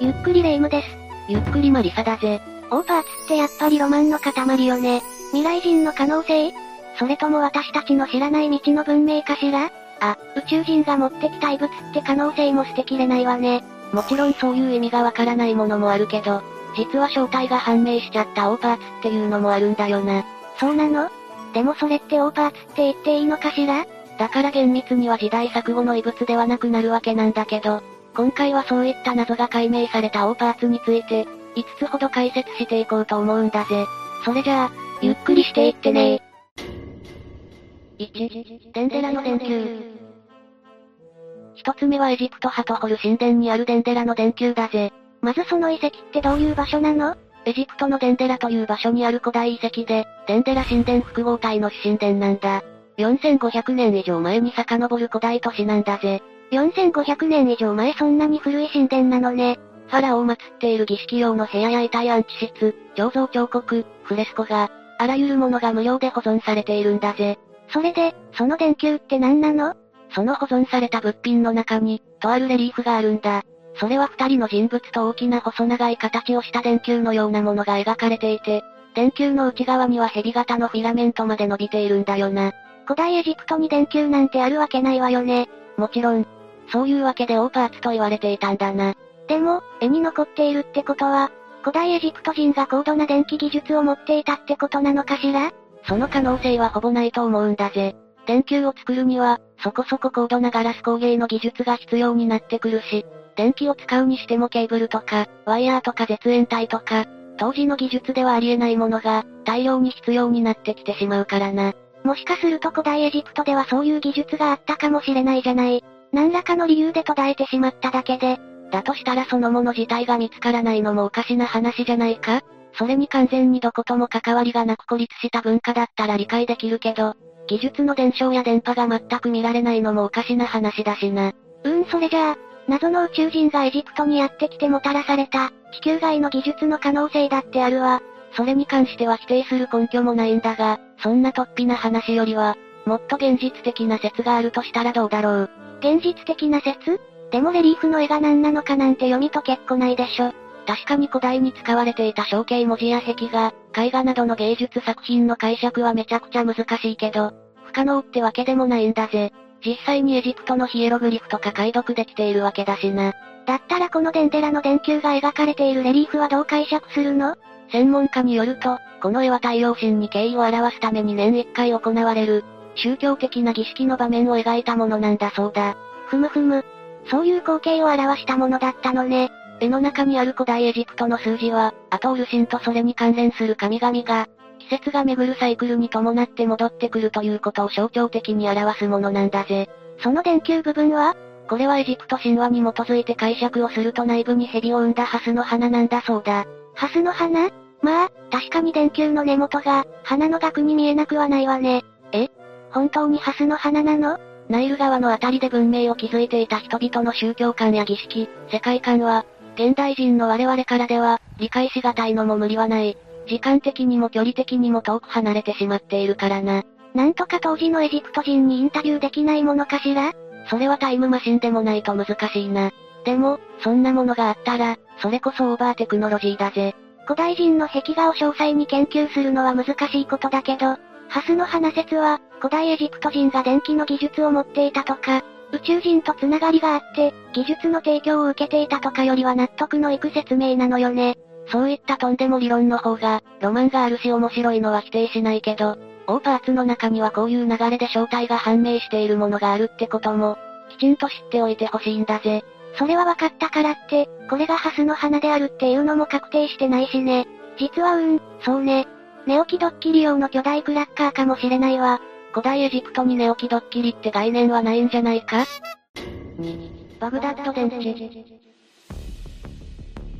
ゆっくりレ夢ムです。ゆっくりマリサだぜ。オーパーツってやっぱりロマンの塊よね。未来人の可能性？それとも私たちの知らない道の文明かしら？あ、宇宙人が持ってきた異物って可能性も捨てきれないわね。もちろんそういう意味がわからないものもあるけど、実は正体が判明しちゃったオーパーツっていうのもあるんだよな。そうなの？でもそれってオーパーツって言っていいのかしら？だから厳密には時代錯誤の異物ではなくなるわけなんだけど、今回はそういった謎が解明されたオーパーツについて、5つほど解説していこうと思うんだぜ。それじゃあ、ゆっくりしていってね1、デンデラの電球。一つ目はエジプトハトホル神殿にあるデンデラの電球だぜ。まずその遺跡ってどういう場所なの？エジプトのデンデラという場所にある古代遺跡で、デンデラ神殿複合体の神殿なんだ。4500年以上前に遡る古代都市なんだぜ。4500年以上前そんなに古い神殿なのね。ファラオを祀っている儀式用の部屋や遺体安置室、彫像彫刻、フレスコが、あらゆるものが無料で保存されているんだぜ。それで、その電球って何なの？その保存された物品の中に、とあるレリーフがあるんだ。それは二人の人物と大きな細長い形をした電球のようなものが描かれていて、電球の内側には蛇型のフィラメントまで伸びているんだよな。古代エジプトに電球なんてあるわけないわよね。もちろん、そういうわけでオーパーツと言われていたんだな。でも、絵に残っているってことは、古代エジプト人が高度な電気技術を持っていたってことなのかしら？その可能性はほぼないと思うんだぜ。電球を作るには、そこそこ高度なガラス工芸の技術が必要になってくるし、電気を使うにしてもケーブルとか、ワイヤーとか絶縁体とか、当時の技術ではありえないものが、大量に必要になってきてしまうからな。もしかすると古代エジプトではそういう技術があったかもしれないじゃない。何らかの理由で途絶えてしまっただけで。だとしたらそのもの自体が見つからないのもおかしな話じゃないか？それに完全にどことも関わりがなく孤立した文化だったら理解できるけど、技術の伝承や電波が全く見られないのもおかしな話だしな。うーんそれじゃあ、謎の宇宙人がエジプトにやってきてもたらされた、地球外の技術の可能性だってあるわ。それに関しては否定する根拠もないんだが、そんな突飛な話よりは、もっと現実的な説があるとしたらどうだろう？現実的な説？でもレリーフの絵が何なのかなんて読み解けっこないでしょ。確かに古代に使われていた象形文字や壁画、絵画などの芸術作品の解釈はめちゃくちゃ難しいけど、不可能ってわけでもないんだぜ。実際にエジプトのヒエログリフとか解読できているわけだしな。だったらこのデンデラの電球が描かれているレリーフはどう解釈するの？専門家によると、この絵は太陽神に敬意を表すために年1回行われる、宗教的な儀式の場面を描いたものなんだそうだ。ふむふむ。そういう光景を表したものだったのね。絵の中にある古代エジプトの数字は、アトール神とそれに関連する神々が、季節が巡るサイクルに伴って戻ってくるということを象徴的に表すものなんだぜ。その電球部分はこれはエジプト神話に基づいて解釈をすると内部に蛇を生んだハスの花なんだそうだ。ハスの花？まあ、確かに電球の根元が、花の額に見えなくはないわね。え？本当にハスの花なの？ナイル川のあたりで文明を築いていた人々の宗教観や儀式、世界観は、現代人の我々からでは、理解しがたいのも無理はない。時間的にも距離的にも遠く離れてしまっているからな。なんとか当時のエジプト人にインタビューできないものかしら？それはタイムマシンでもないと難しいな。でも、そんなものがあったら、それこそオーバーテクノロジーだぜ。古代人の壁画を詳細に研究するのは難しいことだけど、ハスの花説は、古代エジプト人が電気の技術を持っていたとか、宇宙人とつながりがあって、技術の提供を受けていたとかよりは納得のいく説明なのよね。そういったとんでも理論の方が、ロマンがあるし面白いのは否定しないけど、オーパーツの中にはこういう流れで正体が判明しているものがあるってことも、きちんと知っておいてほしいんだぜ。それは分かったからって、これがハスの花であるっていうのも確定してないしね。実はうーん、そうね。寝起きドッキリ用の巨大クラッカーかもしれないわ。古代エジプトに寝起きドッキリって概念はないんじゃないか ?2、バグダッド電池。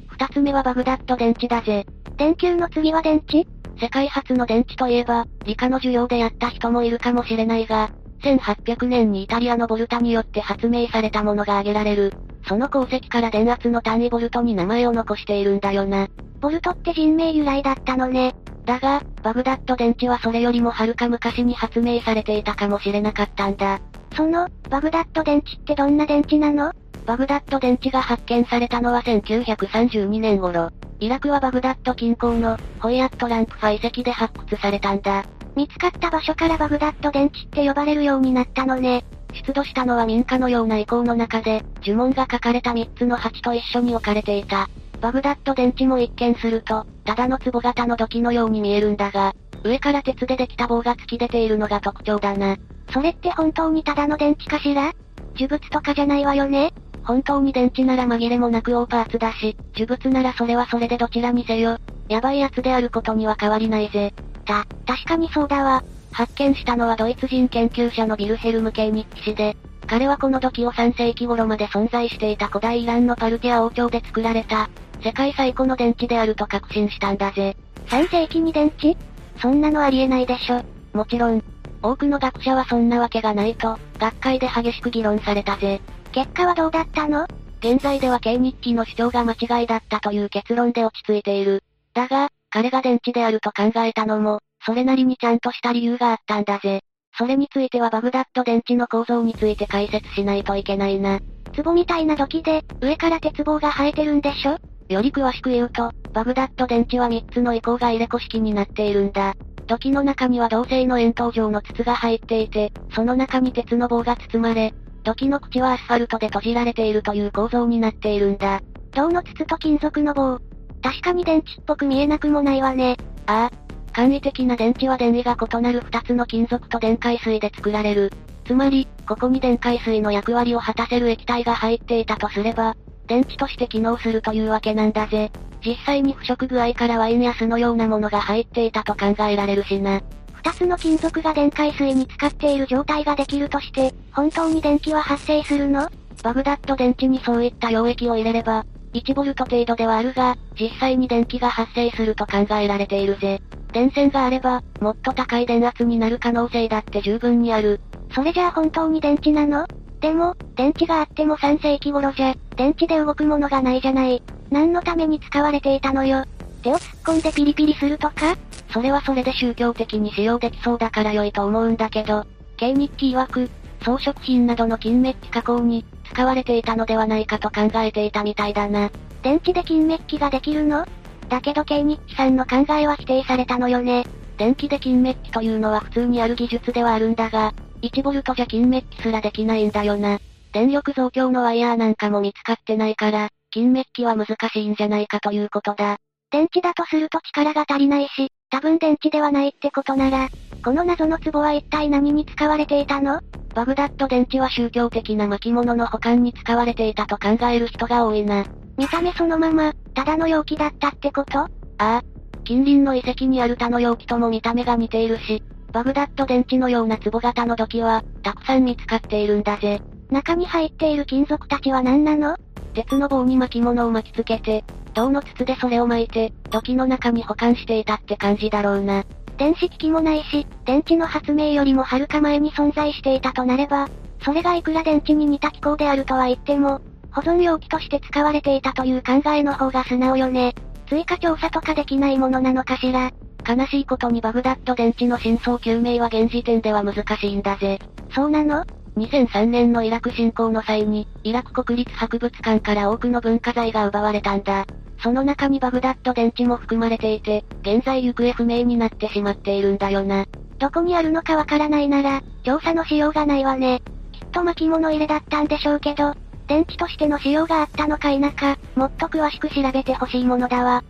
二つ目はバグダッド電池だぜ。電球の次は電池？世界初の電池といえば、理科の授業でやった人もいるかもしれないが、1800年にイタリアのボルタによって発明されたものが挙げられる。その功績から電圧の単位ボルトに名前を残しているんだよな。ボルトって人名由来だったのね。だが、バグダッド電池はそれよりもはるか昔に発明されていたかもしれなかったんだ。その、バグダッド電池ってどんな電池なの？バグダッド電池が発見されたのは1932年頃。イラクはバグダッド近郊の、ホイアットランプファ遺跡で発掘されたんだ。見つかった場所からバグダッド電池って呼ばれるようになったのね。出土したのは民家のような遺構の中で、呪文が書かれた3つの鉢と一緒に置かれていた。バグダッド電池も一見すると、ただの壺型の土器のように見えるんだが、上から鉄でできた棒が突き出ているのが特徴だな。それって本当にただの電池かしら？呪物とかじゃないわよね？本当に電池なら紛れもなく大パーツだし、呪物ならそれはそれでどちらにせよ。やばいやつであることには変わりないぜ。た、確かにそうだわ。発見したのはドイツ人研究者のビルヘルム系日記氏で、彼はこの土器を3世紀頃まで存在していた古代イランのパルティア王朝で作られた、世界最古の電池であると確信したんだぜ。3世紀に電池？そんなのありえないでしょ。もちろん、多くの学者はそんなわけがないと、学会で激しく議論されたぜ。結果はどうだったの？現在では経日記の主張が間違いだったという結論で落ち着いている。だが、彼が電池であると考えたのも、それなりにちゃんとした理由があったんだぜ。それについてはバグダッド電池の構造について解説しないといけないな。壺みたいな土器で、上から鉄棒が生えてるんでしょ？より詳しく言うと、バグダッド電池は3つの移行が入れ子式になっているんだ。土器の中には銅製の円筒状の筒が入っていて、その中に鉄の棒が包まれ、土器の口はアスファルトで閉じられているという構造になっているんだ。銅の筒と金属の棒。確かに電池っぽく見えなくもないわね。ああ。簡易的な電池は電位が異なる2つの金属と電解水で作られる。つまり、ここに電解水の役割を果たせる液体が入っていたとすれば、電池として機能するというわけなんだぜ。実際に腐食具合からワインや酢のようなものが入っていたと考えられるしな。二つの金属が電解水に使っている状態ができるとして、本当に電気は発生するの？バグダッド電池にそういった溶液を入れれば、1ボルト程度ではあるが、実際に電気が発生すると考えられているぜ。電線があれば、もっと高い電圧になる可能性だって十分にある。それじゃあ本当に電池なの？でも、電池があっても3世紀頃じゃ、電池で動くものがないじゃない。何のために使われていたのよ。手を突っ込んでピリピリするとか？それはそれで宗教的に使用できそうだから良いと思うんだけど、経日記曰く、装飾品などの金メッキ加工に、使われていたのではないかと考えていたみたいだな。電池で金メッキができるの？だけど経日記さんの考えは否定されたのよね。電気で金メッキというのは普通にある技術ではあるんだが、1ボルトじゃ金メッキすらできないんだよな。電力増強のワイヤーなんかも見つかってないから、金メッキは難しいんじゃないかということだ。電池だとすると力が足りないし、多分電池ではないってことなら、この謎の壺は一体何に使われていたの？バグダッド電池は宗教的な巻物の保管に使われていたと考える人が多いな。見た目そのまま、ただの容器だったってこと？ああ。近隣の遺跡にある他の容器とも見た目が似ているし、バグダッド電池のような壺型の土器は、たくさん見つかっているんだぜ。中に入っている金属たちは何なの？鉄の棒に巻物を巻きつけて、銅の筒でそれを巻いて、土器の中に保管していたって感じだろうな。電子機器もないし、電池の発明よりもはるか前に存在していたとなれば、それがいくら電池に似た機構であるとは言っても、保存容器として使われていたという考えの方が素直よね。追加調査とかできないものなのかしら。悲しいことにバグダッド電池の真相究明は現時点では難しいんだぜ。そうなの？2003年のイラク侵攻の際に、イラク国立博物館から多くの文化財が奪われたんだ。その中にバグダッド電池も含まれていて、現在行方不明になってしまっているんだよな。どこにあるのかわからないなら、調査のしようがないわね。きっと巻物入れだったんでしょうけど、電池としての使用があったのか否か、もっと詳しく調べてほしいものだわ。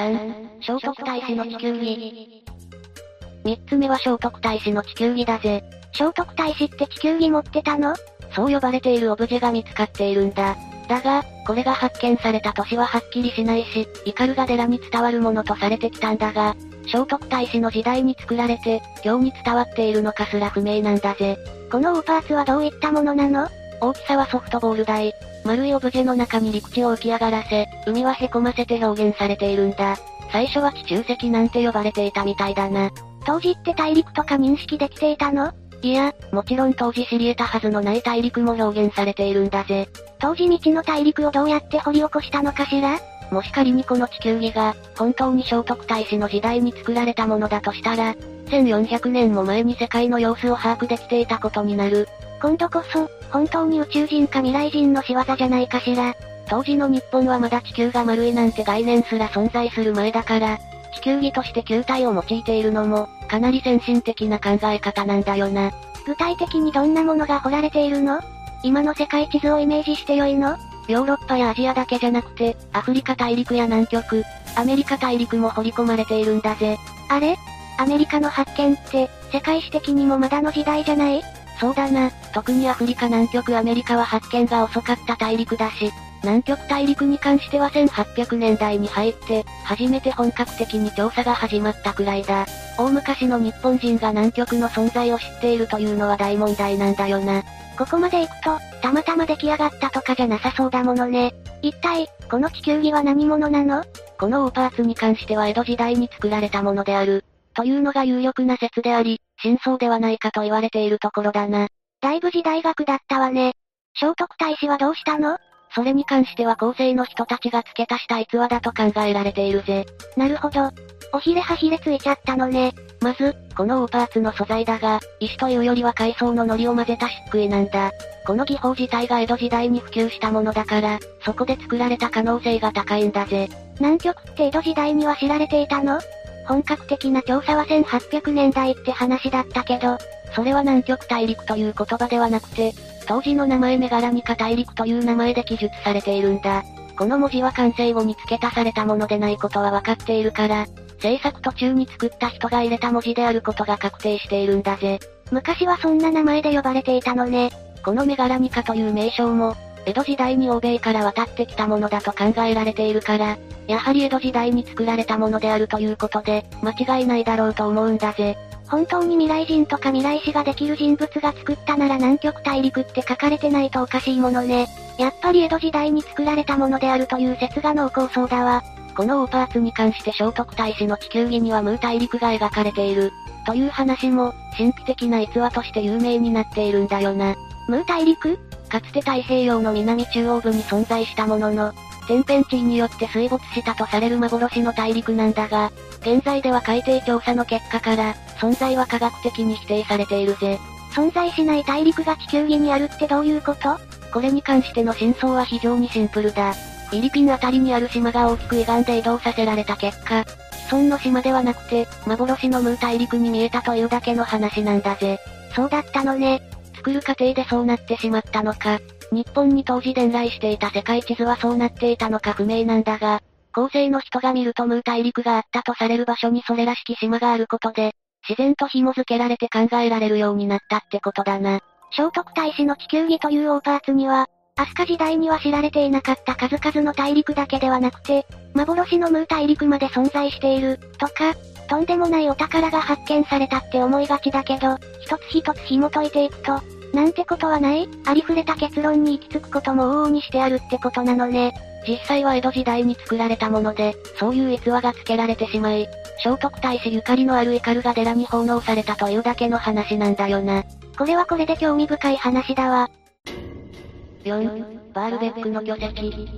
3、聖徳太子の地球儀。三つ目は聖徳太子の地球儀だぜ。聖徳太子って地球儀持ってたの？そう呼ばれているオブジェが見つかっているんだ。だが、これが発見された年ははっきりしないし、イカルガ寺に伝わるものとされてきたんだが、聖徳太子の時代に作られて、今日に伝わっているのかすら不明なんだぜ。このオーパーツはどういったものなの？大きさはソフトボール大。丸いオブジェの中に陸地を浮き上がらせ、海は凹ませて表現されているんだ。最初は地中石なんて呼ばれていたみたいだな。当時って大陸とか認識できていたの？いや、もちろん当時知り得たはずのない大陸も表現されているんだぜ。当時未知の大陸をどうやって掘り起こしたのかしら？もし仮にこの地球儀が、本当に聖徳太子の時代に作られたものだとしたら、1400年も前に世界の様子を把握できていたことになる。今度こそ、本当に宇宙人か未来人の仕業じゃないかしら。当時の日本はまだ地球が丸いなんて概念すら存在する前だから、地球儀として球体を用いているのも、かなり先進的な考え方なんだよな。具体的にどんなものが掘られているの？今の世界地図をイメージしてよいの？ヨーロッパやアジアだけじゃなくて、アフリカ大陸や南極、アメリカ大陸も掘り込まれているんだぜ。あれ？アメリカの発見って、世界史的にもまだの時代じゃない？そうだな、特にアフリカ南極アメリカは発見が遅かった大陸だし、南極大陸に関しては1800年代に入って、初めて本格的に調査が始まったくらいだ。大昔の日本人が南極の存在を知っているというのは大問題なんだよな。ここまで行くと、たまたま出来上がったとかじゃなさそうだものね。一体、この地球儀は何者なの？このオーパーツに関しては江戸時代に作られたものである。というのが有力な説であり、真相ではないかと言われているところだな。だいぶ時代学だったわね。聖徳太子はどうしたの？それに関しては後世の人たちが付け足した逸話だと考えられているぜ。なるほど。おひれはひれついちゃったのね。まず、このオーパーツの素材だが、石というよりは海藻の糊を混ぜた漆喰なんだ。この技法自体が江戸時代に普及したものだから、そこで作られた可能性が高いんだぜ。南極って江戸時代には知られていたの？本格的な調査は1800年代って話だったけど、それは南極大陸という言葉ではなくて、当時の名前メガラニカ大陸という名前で記述されているんだ。この文字は完成後に付け足されたものでないことは分かっているから、制作途中に作った人が入れた文字であることが確定しているんだぜ。昔はそんな名前で呼ばれていたのね。このメガラニカという名称も、江戸時代に欧米から渡ってきたものだと考えられているから、やはり江戸時代に作られたものであるということで、間違いないだろうと思うんだぜ。本当に未来人とか未来史ができる人物が作ったなら南極大陸って書かれてないとおかしいものね。やっぱり江戸時代に作られたものであるという説が濃厚そうだわ。このオーパーツに関して聖徳太子の地球儀にはムー大陸が描かれている。という話も、神秘的な逸話として有名になっているんだよな。ムー大陸かつて太平洋の南中央部に存在したものの、天変地異によって水没したとされる幻の大陸なんだが、現在では海底調査の結果から、存在は科学的に否定されているぜ。存在しない大陸が地球儀にあるってどういうこと？これに関しての真相は非常にシンプルだ。フィリピンあたりにある島が大きく歪んで移動させられた結果、既存の島ではなくて、幻のムー大陸に見えたというだけの話なんだぜ。そうだったのね。作る過程でそうなってしまったのか、日本に当時伝来していた世界地図はそうなっていたのか不明なんだが、後世の人が見るとムー大陸があったとされる場所にそれらしき島があることで、自然と紐付けられて考えられるようになったってことだな。聖徳太子の地球儀というオーパーツには、飛鳥時代には知られていなかった数々の大陸だけではなくて、幻のムー大陸まで存在している、とか、とんでもないお宝が発見されたって思いがちだけど、一つ一つ紐解いていくと、なんてことはない、ありふれた結論に行き着くことも往々にしてあるってことなのね。実際は江戸時代に作られたもので、そういう逸話が付けられてしまい、聖徳太子ゆかりのあるイカルが寺に奉納されたというだけの話なんだよな。これはこれで興味深い話だわ。4、バールベックの巨石。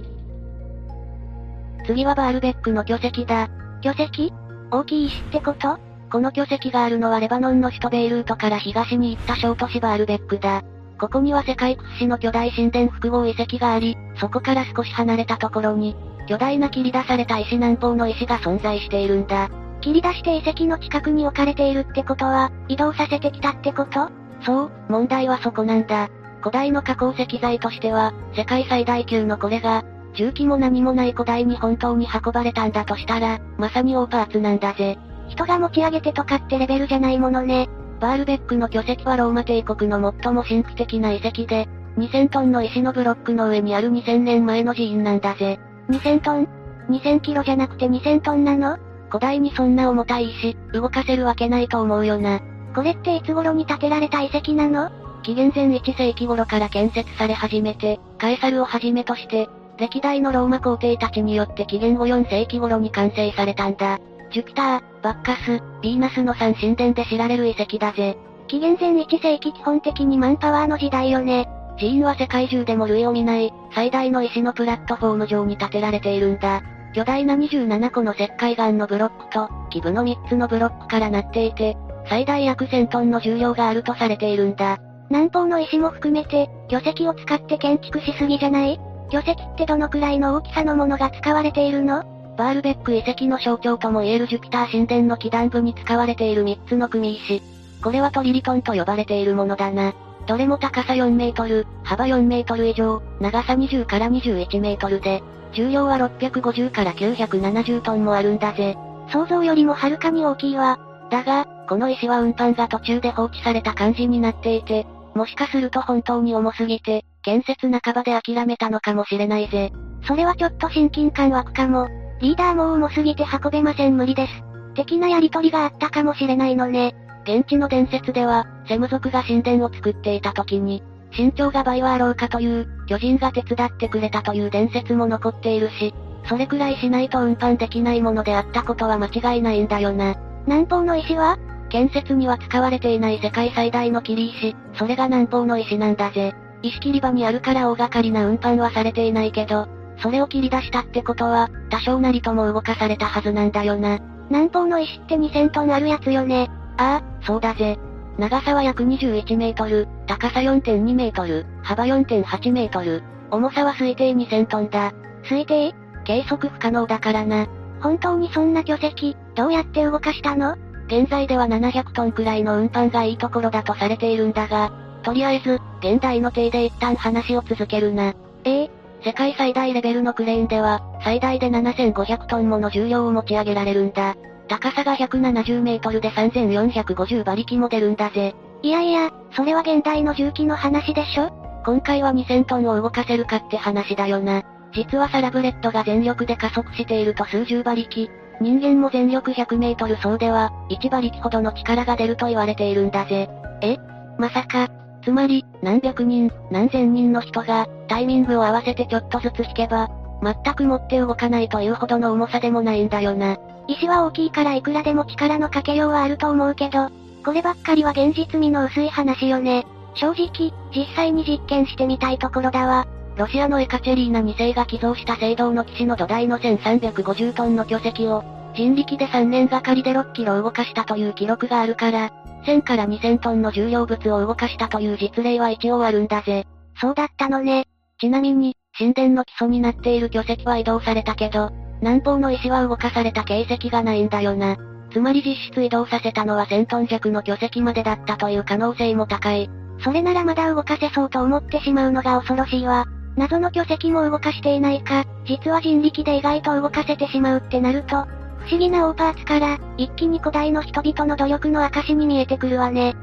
次はバールベックの巨石だ。巨石？大きい石ってこと？この巨石があるのはレバノンの首都ベイルートから東に行った小都市バールベックだ。ここには世界屈指の巨大神殿複合遺跡があり、そこから少し離れたところに、巨大な切り出された石南方の石が存在しているんだ。切り出して遺跡の近くに置かれているってことは、移動させてきたってこと？そう、問題はそこなんだ。古代の加工石材としては、世界最大級のこれが、重機も何もない古代に本当に運ばれたんだとしたら、まさにオーパーツなんだぜ。人が持ち上げてとかってレベルじゃないものね。バールベックの巨石はローマ帝国の最も神秘的な遺跡で、2000トンの石のブロックの上にある2000年前の寺院なんだぜ。2000トン ?2000 キロじゃなくて2000トンなの？古代にそんな重たい石、動かせるわけないと思うよな。これっていつ頃に建てられた遺跡なの？紀元前1世紀頃から建設され始めて、カエサルをはじめとして、歴代のローマ皇帝たちによって紀元後4世紀頃に完成されたんだ。ジュピター、バッカス、ヴィーナスの三神殿で知られる遺跡だぜ。紀元前1世紀基本的にマンパワーの時代よね。寺院は世界中でも類を見ない、最大の石のプラットフォーム上に建てられているんだ。巨大な27個の石灰岩のブロックと、基部の3つのブロックからなっていて、最大約1000トンの重量があるとされているんだ。南方の石も含めて、巨石を使って建築しすぎじゃない？巨石ってどのくらいの大きさのものが使われているの？バールベック遺跡の象徴ともいえるジュピター神殿の基壇部に使われている3つの組石。これはトリリトンと呼ばれているものだな。どれも高さ4メートル、幅4メートル以上、長さ20から21メートルで、重量は650から970トンもあるんだぜ。想像よりもはるかに大きいわ。だが、この石は運搬が途中で放置された感じになっていて、もしかすると本当に重すぎて、建設半ばで諦めたのかもしれないぜ。それはちょっと親近感湧くかも。リーダーも重すぎて運べません無理です。的なやりとりがあったかもしれないのね。現地の伝説では、セム族が神殿を作っていた時に、身長が倍はあろうかという、巨人が手伝ってくれたという伝説も残っているし、それくらいしないと運搬できないものであったことは間違いないんだよな。南方の石は建設には使われていない世界最大の切り石、それが南方の石なんだぜ。石切り場にあるから大掛かりな運搬はされていないけど、それを切り出したってことは、多少なりとも動かされたはずなんだよな。南方の石って2000トンあるやつよね。ああ、そうだぜ。長さは約21メートル、高さ4.2メートル、幅4.8メートル、重さは推定2000トンだ。推定？計測不可能だからな。本当にそんな巨石、どうやって動かしたの？現在では700トンくらいの運搬がいいところだとされているんだが、とりあえず、現代の体で一旦話を続けるな。ええ世界最大レベルのクレーンでは、最大で7500トンもの重量を持ち上げられるんだ。高さが170メートルで3450馬力も出るんだぜ。いやいや、それは現代の重機の話でしょ？今回は2000トンを動かせるかって話だよな。実はサラブレッドが全力で加速していると数十馬力、人間も全力100メートル走では、1馬力ほどの力が出ると言われているんだぜ。え？まさか、つまり、何百人、何千人の人が、タイミングを合わせてちょっとずつ引けば、全く持って動かないというほどの重さでもないんだよな。石は大きいからいくらでも力のかけようはあると思うけど、こればっかりは現実味の薄い話よね。正直、実際に実験してみたいところだわ。ロシアのエカチェリーナ2世が寄贈した聖堂の騎士の土台の1350トンの巨石を、人力で3年がかりで6キロ動かしたという記録があるから、1000から2000トンの重量物を動かしたという実例は一応あるんだぜ。そうだったのね。ちなみに、神殿の基礎になっている巨石は移動されたけど、南方の石は動かされた形跡がないんだよな。つまり実質移動させたのは1000トン弱の巨石までだったという可能性も高い。それならまだ動かせそうと思ってしまうのが恐ろしいわ。謎の巨石も動かしていないか、実は人力で意外と動かせてしまうってなると、不思議なオーパーツから、一気に古代の人々の努力の証に見えてくるわね。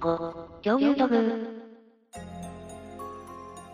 5、恐竜土偶。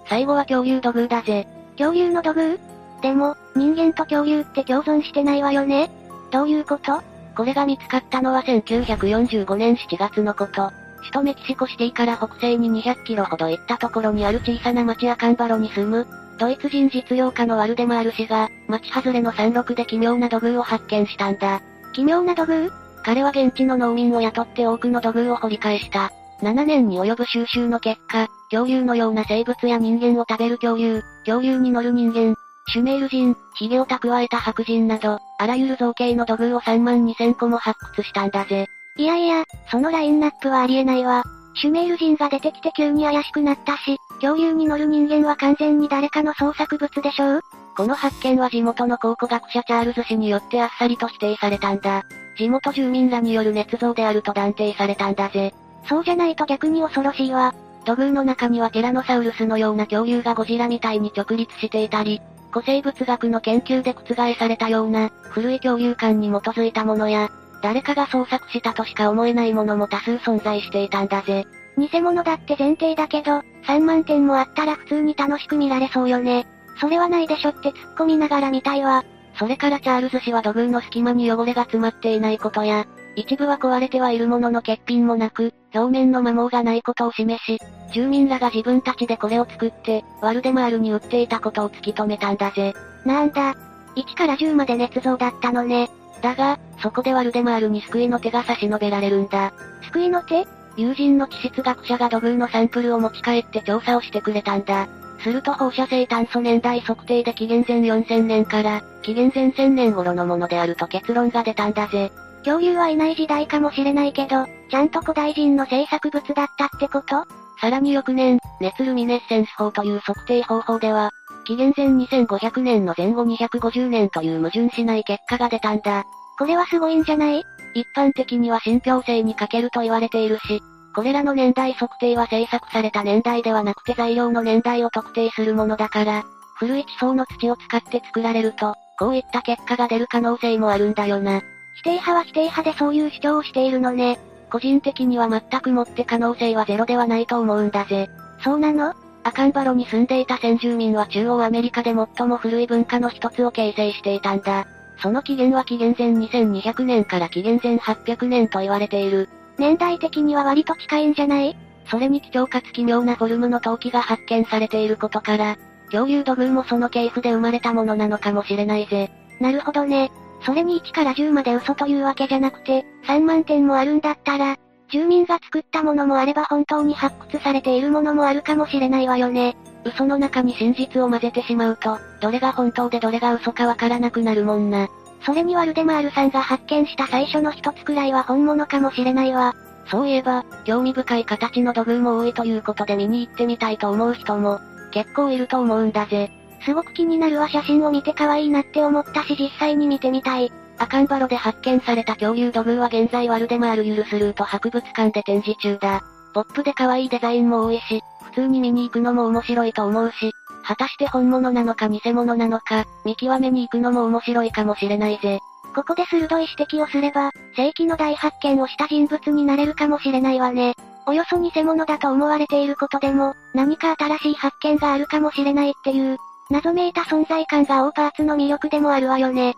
最後は恐竜土偶だぜ。恐竜の土偶？でも、人間と恐竜って共存してないわよねどういうこと？これが見つかったのは1945年7月のこと。首都メキシコシティから北西に200キロほど行ったところにある小さな町アカンバロに住む、ドイツ人実業家のワルデマール氏が、町外れの山麓で奇妙な土偶を発見したんだ。奇妙な土偶？彼は現地の農民を雇って多くの土偶を掘り返した。7年に及ぶ収集の結果、恐竜のような生物や人間を食べる恐竜、恐竜に乗る人間、シュメール人、髭を蓄えた白人など、あらゆる造形の土偶を3万2000個も発掘したんだぜ。いやいや、そのラインナップはありえないわ。シュメール人が出てきて急に怪しくなったし、恐竜に乗る人間は完全に誰かの創作物でしょう？この発見は地元の考古学者チャールズ氏によってあっさりと否定されたんだ。地元住民らによる捏造であると断定されたんだぜ。そうじゃないと逆に恐ろしいわ。土偶の中にはティラノサウルスのような恐竜がゴジラみたいに直立していたり、古生物学の研究で覆されたような、古い恐竜観に基づいたものや、誰かが創作したとしか思えないものも多数存在していたんだぜ。偽物だって前提だけど、3万点もあったら普通に楽しく見られそうよね。それはないでしょって突っ込みながら見たいわ。それからチャールズ氏は土偶の隙間に汚れが詰まっていないことや、一部は壊れてはいるものの欠品もなく、表面の摩耗がないことを示し、住民らが自分たちでこれを作って、ワルデマールに売っていたことを突き止めたんだぜ。なんだ。1から10まで捏造だったのね。だが、そこでワルデマールに救いの手が差し伸べられるんだ。救いの手？友人の地質学者が土偶のサンプルを持ち帰って調査をしてくれたんだ。すると放射性炭素年代測定で紀元前4000年から、紀元前1000年頃のものであると結論が出たんだぜ。恐竜はいない時代かもしれないけど、ちゃんと古代人の制作物だったってこと？さらに翌年、熱ルミネッセンス法という測定方法では、紀元前2500年の前後250年という矛盾しない結果が出たんだ。これはすごいんじゃない？一般的には信憑性に欠けると言われているし、これらの年代測定は制作された年代ではなくて材料の年代を特定するものだから、古い地層の土を使って作られると、こういった結果が出る可能性もあるんだよな。否定派は否定派でそういう主張をしているのね。個人的には全くもって可能性はゼロではないと思うんだぜ。そうなの？アカンバロに住んでいた先住民は中央アメリカで最も古い文化の一つを形成していたんだ。その起源は紀元前2200年から紀元前800年と言われている。年代的には割と近いんじゃない？それに貴重かつ奇妙なフォルムの陶器が発見されていることから、恐竜土偶もその系譜で生まれたものなのかもしれないぜ。なるほどね。それに1から10まで嘘というわけじゃなくて、3万点もあるんだったら、住民が作ったものもあれば本当に発掘されているものもあるかもしれないわよね。嘘の中に真実を混ぜてしまうと、どれが本当でどれが嘘かわからなくなるもんな。それにワルデマールさんが発見した最初の一つくらいは本物かもしれないわ。そういえば、興味深い形の土偶も多いということで見に行ってみたいと思う人も、結構いると思うんだぜ。すごく気になるわ写真を見て可愛いなって思ったし実際に見てみたい。アカンバロで発見された恐竜土偶は現在ワルデマールユルスルート博物館で展示中だ。ポップで可愛いデザインも多いし、普通に見に行くのも面白いと思うし、果たして本物なのか偽物なのか、見極めに行くのも面白いかもしれないぜ。ここで鋭い指摘をすれば、世紀の大発見をした人物になれるかもしれないわね。およそ偽物だと思われていることでも、何か新しい発見があるかもしれないっていう、謎めいた存在感がオーパーツの魅力でもあるわよね。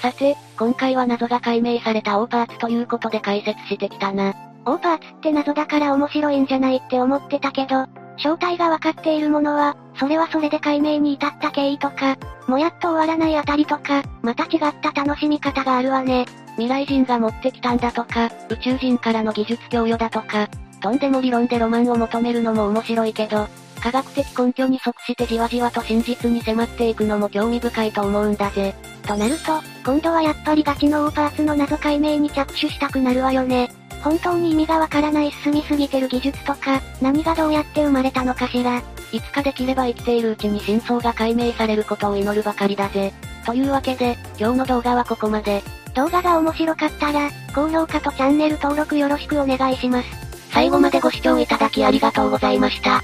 さて、今回は謎が解明されたオーパーツということで解説してきたな。オーパーツって謎だから面白いんじゃないって思ってたけど、正体がわかっているものは、それはそれで解明に至った経緯とか、もやっと終わらないあたりとか、また違った楽しみ方があるわね。未来人が持ってきたんだとか、宇宙人からの技術供与だとか、とんでも理論でロマンを求めるのも面白いけど、科学的根拠に即してじわじわと真実に迫っていくのも興味深いと思うんだぜ。となると、今度はやっぱりガチのオーパーツの謎解明に着手したくなるわよね。本当に意味がわからない進みすぎてる技術とか、何がどうやって生まれたのかしら。いつかできれば生きているうちに真相が解明されることを祈るばかりだぜ。というわけで、今日の動画はここまで。動画が面白かったら、高評価とチャンネル登録よろしくお願いします。最後までご視聴いただきありがとうございました。